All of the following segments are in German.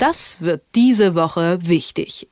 Das wird diese Woche wichtig.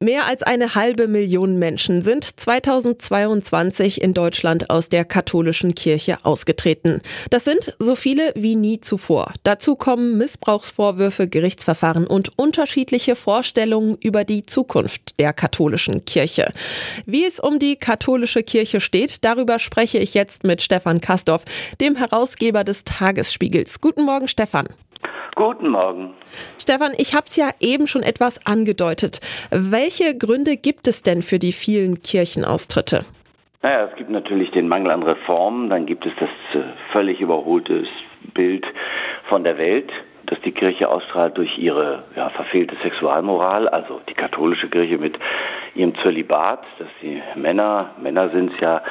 Mehr als eine halbe Million Menschen sind 2022 in Deutschland aus der katholischen Kirche ausgetreten. Das sind so viele wie nie zuvor. Dazu kommen Missbrauchsvorwürfe, Gerichtsverfahren und unterschiedliche Vorstellungen über die Zukunft der katholischen Kirche. Wie es um die katholische Kirche steht, darüber spreche ich jetzt mit Stefan Kastorf, dem Herausgeber des Tagesspiegels. Guten Morgen, Stefan. Guten Morgen. Stefan, ich habe es ja eben schon etwas angedeutet. Welche Gründe gibt es denn für die vielen Kirchenaustritte? Naja, es gibt natürlich den Mangel an Reformen, dann gibt es das äh, völlig überholte Bild von der Welt, das die Kirche ausstrahlt durch ihre ja, verfehlte Sexualmoral, also die katholische Kirche mit ihrem Zölibat, dass die Männer, Männer sind es ja,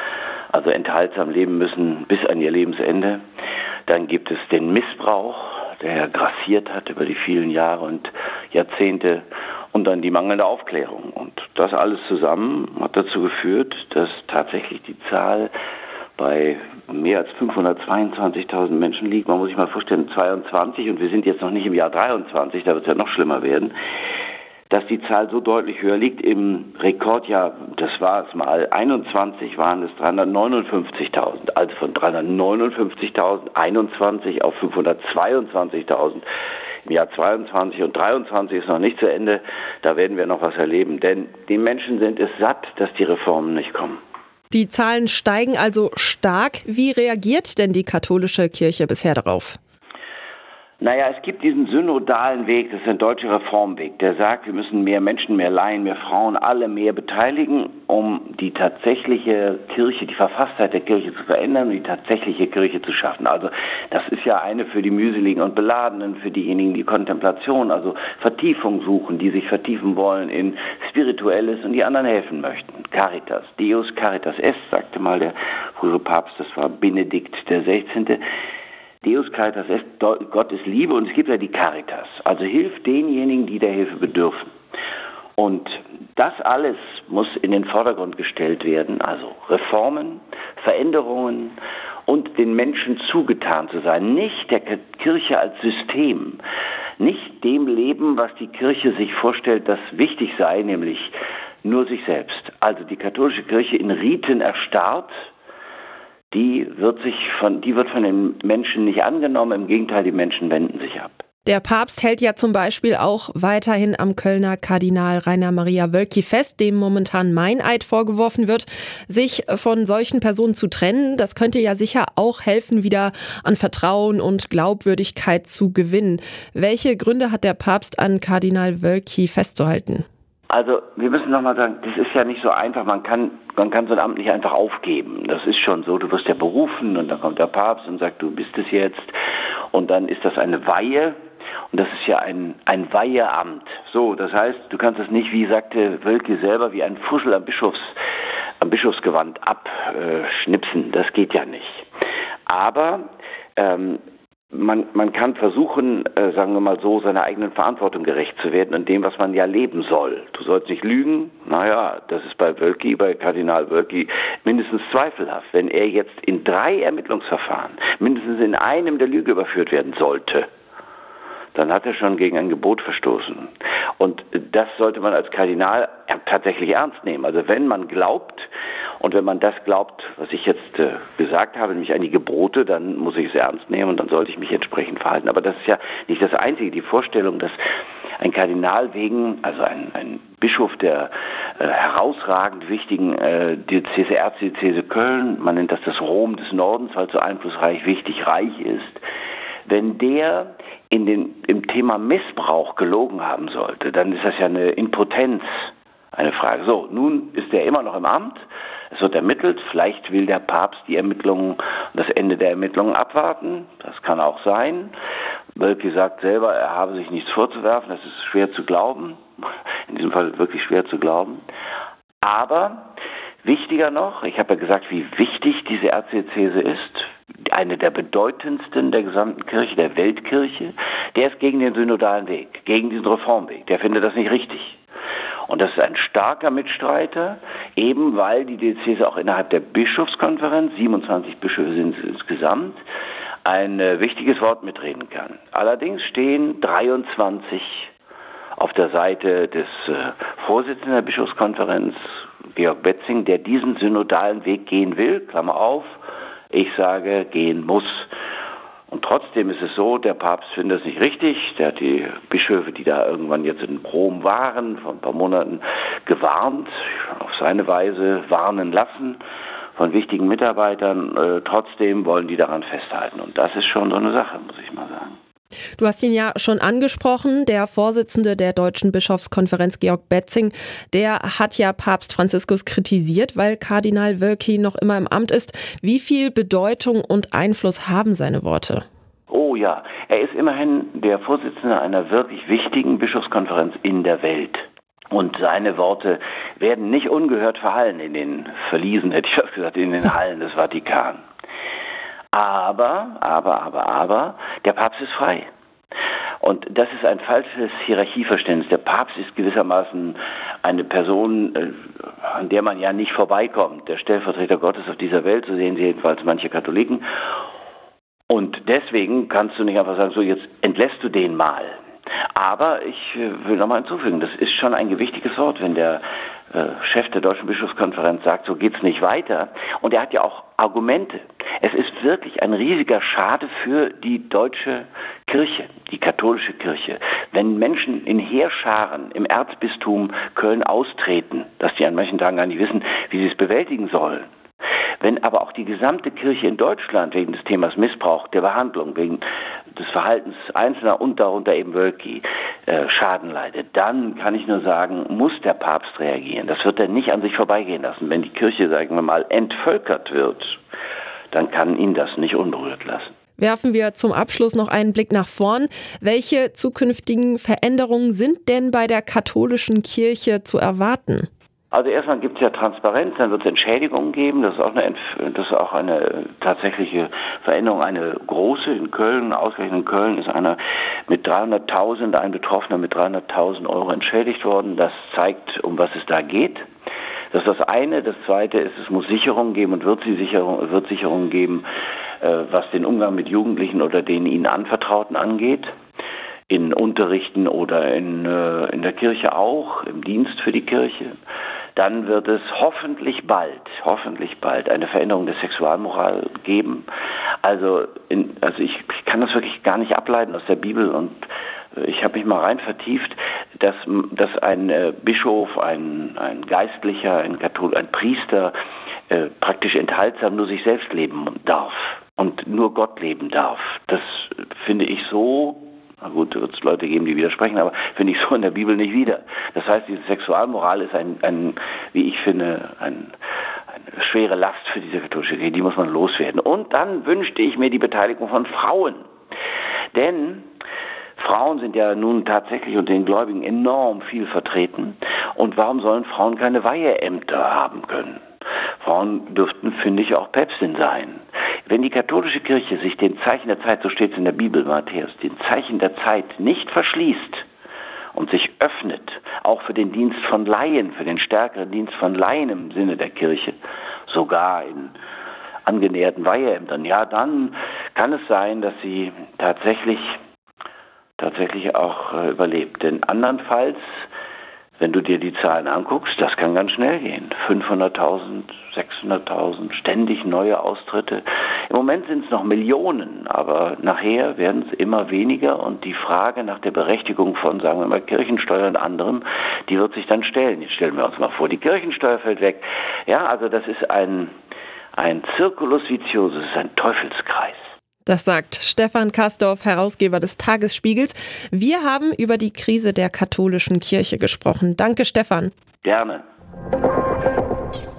also enthaltsam leben müssen bis an ihr Lebensende. Dann gibt es den Missbrauch der grassiert hat über die vielen Jahre und Jahrzehnte und dann die mangelnde Aufklärung. Und das alles zusammen hat dazu geführt, dass tatsächlich die Zahl bei mehr als 522.000 Menschen liegt. Man muss sich mal vorstellen, 22 und wir sind jetzt noch nicht im Jahr 23, da wird es ja noch schlimmer werden dass die Zahl so deutlich höher liegt. Im Rekordjahr, das war es mal, 21 waren es 359.000. Also von 359.000, 21 auf 522.000. Im Jahr 22 und 23 ist noch nicht zu Ende. Da werden wir noch was erleben. Denn die Menschen sind es satt, dass die Reformen nicht kommen. Die Zahlen steigen also stark. Wie reagiert denn die katholische Kirche bisher darauf? Naja, es gibt diesen synodalen Weg, das ist ein deutscher Reformweg, der sagt, wir müssen mehr Menschen, mehr Laien, mehr Frauen, alle mehr beteiligen, um die tatsächliche Kirche, die Verfasstheit der Kirche zu verändern und die tatsächliche Kirche zu schaffen. Also das ist ja eine für die mühseligen und beladenen, für diejenigen, die Kontemplation, also Vertiefung suchen, die sich vertiefen wollen in Spirituelles und die anderen helfen möchten. Caritas, Deus Caritas Est, sagte mal der frühere Papst, das war Benedikt der 16. Deus Caritas est, Gott ist Liebe und es gibt ja die Caritas. Also hilft denjenigen, die der Hilfe bedürfen. Und das alles muss in den Vordergrund gestellt werden, also Reformen, Veränderungen und den Menschen zugetan zu sein, nicht der Kirche als System, nicht dem Leben, was die Kirche sich vorstellt, das wichtig sei, nämlich nur sich selbst. Also die katholische Kirche in Riten erstarrt, die wird sich von, die wird von den Menschen nicht angenommen. Im Gegenteil, die Menschen wenden sich ab. Der Papst hält ja zum Beispiel auch weiterhin am Kölner Kardinal Rainer Maria Wölki fest, dem momentan Meineid vorgeworfen wird, sich von solchen Personen zu trennen. Das könnte ja sicher auch helfen, wieder an Vertrauen und Glaubwürdigkeit zu gewinnen. Welche Gründe hat der Papst an Kardinal Wölki festzuhalten? Also wir müssen nochmal sagen, das ist ja nicht so einfach. Man kann, man kann so ein Amt nicht einfach aufgeben. Das ist schon so. Du wirst ja berufen und dann kommt der Papst und sagt, du bist es jetzt. Und dann ist das eine Weihe. Und das ist ja ein, ein Weiheamt. So, das heißt, du kannst es nicht, wie sagte Wölke selber, wie ein Fussel am Bischofs, am Bischofsgewand abschnipsen. Das geht ja nicht. Aber ähm, man, man kann versuchen, äh, sagen wir mal so, seiner eigenen Verantwortung gerecht zu werden und dem, was man ja leben soll. Du sollst nicht lügen. Naja, das ist bei Wölki, bei Kardinal Wölki mindestens zweifelhaft. Wenn er jetzt in drei Ermittlungsverfahren mindestens in einem der Lüge überführt werden sollte, dann hat er schon gegen ein Gebot verstoßen. Und das sollte man als Kardinal tatsächlich ernst nehmen. Also wenn man glaubt, und wenn man das glaubt, was ich jetzt äh, gesagt habe, nämlich an die Gebote, dann muss ich es ernst nehmen und dann sollte ich mich entsprechend verhalten. Aber das ist ja nicht das Einzige. Die Vorstellung, dass ein Kardinal wegen, also ein, ein Bischof der äh, herausragend wichtigen äh, Diözese, Erzdiözese Köln, man nennt das das Rom des Nordens, weil es so einflussreich, wichtig, reich ist, wenn der in den, im Thema Missbrauch gelogen haben sollte, dann ist das ja eine Impotenz, eine Frage. So, nun ist er immer noch im Amt, es wird ermittelt, vielleicht will der Papst die Ermittlungen, das Ende der Ermittlungen abwarten, das kann auch sein. Wölki sagt selber, er habe sich nichts vorzuwerfen, das ist schwer zu glauben, in diesem Fall wirklich schwer zu glauben. Aber wichtiger noch, ich habe ja gesagt, wie wichtig diese Erzdiözese ist, eine der bedeutendsten der gesamten Kirche, der Weltkirche, der ist gegen den synodalen Weg, gegen diesen Reformweg. Der findet das nicht richtig. Und das ist ein starker Mitstreiter, eben weil die Diözese auch innerhalb der Bischofskonferenz, 27 Bischöfe sind es insgesamt, ein äh, wichtiges Wort mitreden kann. Allerdings stehen 23 auf der Seite des äh, Vorsitzenden der Bischofskonferenz, Georg Betzing, der diesen synodalen Weg gehen will, Klammer auf, ich sage, gehen muss. Und trotzdem ist es so, der Papst findet es nicht richtig. Der hat die Bischöfe, die da irgendwann jetzt in Rom waren, vor ein paar Monaten gewarnt, auf seine Weise warnen lassen von wichtigen Mitarbeitern. Äh, trotzdem wollen die daran festhalten. Und das ist schon so eine Sache, muss ich mal sagen. Du hast ihn ja schon angesprochen, der Vorsitzende der Deutschen Bischofskonferenz Georg Betzing, der hat ja Papst Franziskus kritisiert, weil Kardinal Wölki noch immer im Amt ist. Wie viel Bedeutung und Einfluss haben seine Worte? Oh ja, er ist immerhin der Vorsitzende einer wirklich wichtigen Bischofskonferenz in der Welt. Und seine Worte werden nicht ungehört verhallen in den Verliesen, hätte ich fast gesagt, in den Hallen des Vatikan. Aber, aber, aber, aber, der Papst ist frei. Und das ist ein falsches Hierarchieverständnis. Der Papst ist gewissermaßen eine Person, äh, an der man ja nicht vorbeikommt. Der Stellvertreter Gottes auf dieser Welt, so sehen sie jedenfalls manche Katholiken. Und deswegen kannst du nicht einfach sagen, so jetzt entlässt du den mal. Aber ich äh, will nochmal hinzufügen, das ist schon ein gewichtiges Wort, wenn der äh, Chef der Deutschen Bischofskonferenz sagt, so geht's nicht weiter. Und er hat ja auch Argumente. Es ist wirklich ein riesiger Schade für die deutsche Kirche, die katholische Kirche, wenn Menschen in Heerscharen im Erzbistum Köln austreten, dass die an manchen Tagen gar nicht wissen, wie sie es bewältigen sollen. Wenn aber auch die gesamte Kirche in Deutschland wegen des Themas Missbrauch der Behandlung, wegen des Verhaltens Einzelner und darunter eben Wölki äh, Schaden leidet, dann kann ich nur sagen, muss der Papst reagieren. Das wird er nicht an sich vorbeigehen lassen. Wenn die Kirche, sagen wir mal, entvölkert wird, dann kann ihn das nicht unberührt lassen. Werfen wir zum Abschluss noch einen Blick nach vorn. Welche zukünftigen Veränderungen sind denn bei der katholischen Kirche zu erwarten? Also erstmal gibt es ja Transparenz, dann wird es Entschädigungen geben. Das ist auch eine, das ist auch eine tatsächliche Veränderung, eine große in Köln. Ausgerechnet in Köln ist einer mit 300.000, ein Betroffener mit 300.000 Euro entschädigt worden. Das zeigt, um was es da geht. Das ist das eine. Das zweite ist, es muss Sicherungen geben und wird sie Sicherung, wird Sicherungen geben, äh, was den Umgang mit Jugendlichen oder den ihnen Anvertrauten angeht in Unterrichten oder in, äh, in der Kirche auch, im Dienst für die Kirche dann wird es hoffentlich bald, hoffentlich bald eine Veränderung der Sexualmoral geben. Also, in, also ich, ich kann das wirklich gar nicht ableiten aus der Bibel und äh, ich habe mich mal rein vertieft, dass, dass ein äh, Bischof, ein, ein Geistlicher, ein Katholik, ein Priester äh, praktisch enthaltsam nur sich selbst leben darf und nur Gott leben darf. Das finde ich so na gut, wird es Leute geben, die widersprechen, aber finde ich so in der Bibel nicht wieder. Das heißt, diese Sexualmoral ist ein, ein wie ich finde, ein, eine schwere Last für diese katholische Kirche, die muss man loswerden. Und dann wünschte ich mir die Beteiligung von Frauen. Denn Frauen sind ja nun tatsächlich unter den Gläubigen enorm viel vertreten. Und warum sollen Frauen keine Weiheämter haben können? Frauen dürften, finde ich, auch Päpstin sein. Wenn die katholische Kirche sich den Zeichen der Zeit, so steht es in der Bibel, Matthäus, den Zeichen der Zeit nicht verschließt und sich öffnet, auch für den Dienst von Laien, für den stärkeren Dienst von Laien im Sinne der Kirche, sogar in angenäherten Weiheämtern, ja, dann kann es sein, dass sie tatsächlich tatsächlich auch äh, überlebt. Denn andernfalls wenn du dir die Zahlen anguckst, das kann ganz schnell gehen. 500.000, 600.000, ständig neue Austritte. Im Moment sind es noch Millionen, aber nachher werden es immer weniger und die Frage nach der Berechtigung von, sagen wir mal, Kirchensteuer und anderem, die wird sich dann stellen. Jetzt stellen wir uns mal vor, die Kirchensteuer fällt weg. Ja, also das ist ein, ein Circulus viciosus, ein Teufelskreis. Das sagt Stefan Kastorf, Herausgeber des Tagesspiegels. Wir haben über die Krise der katholischen Kirche gesprochen. Danke, Stefan. Gerne.